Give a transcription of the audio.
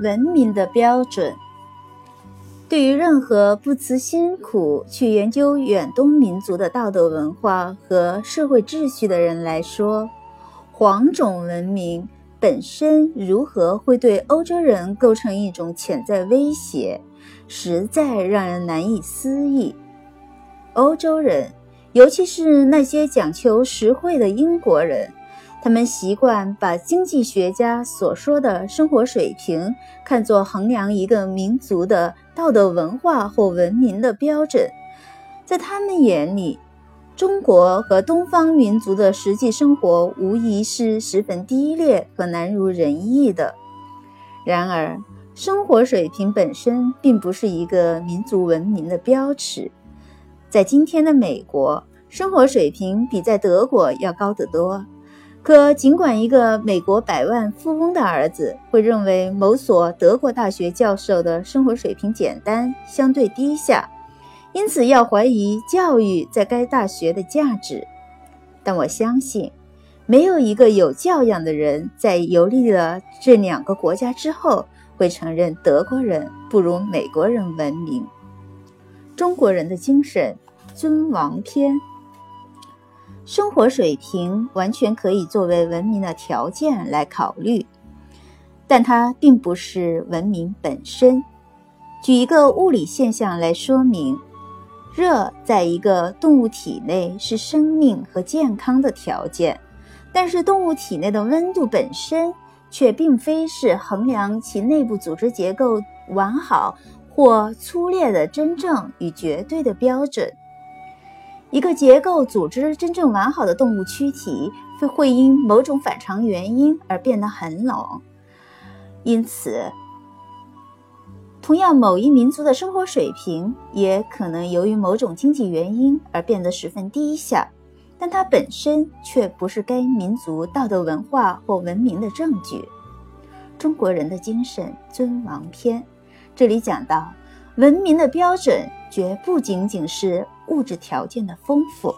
文明的标准。对于任何不辞辛苦去研究远东民族的道德文化和社会秩序的人来说，黄种文明本身如何会对欧洲人构成一种潜在威胁，实在让人难以思议。欧洲人，尤其是那些讲求实惠的英国人。他们习惯把经济学家所说的生活水平看作衡量一个民族的道德文化或文明的标准。在他们眼里，中国和东方民族的实际生活无疑是十分低劣和难如人意的。然而，生活水平本身并不是一个民族文明的标尺。在今天的美国，生活水平比在德国要高得多。可尽管一个美国百万富翁的儿子会认为某所德国大学教授的生活水平简单、相对低下，因此要怀疑教育在该大学的价值，但我相信，没有一个有教养的人在游历了这两个国家之后会承认德国人不如美国人文明。中国人的精神，尊王篇。生活水平完全可以作为文明的条件来考虑，但它并不是文明本身。举一个物理现象来说明：热在一个动物体内是生命和健康的条件，但是动物体内的温度本身却并非是衡量其内部组织结构完好或粗劣的真正与绝对的标准。一个结构组织真正完好的动物躯体会会因某种反常原因而变得很冷，因此，同样某一民族的生活水平也可能由于某种经济原因而变得十分低下，但它本身却不是该民族道德文化或文明的证据。中国人的精神尊王篇，这里讲到文明的标准绝不仅仅是。物质条件的丰富。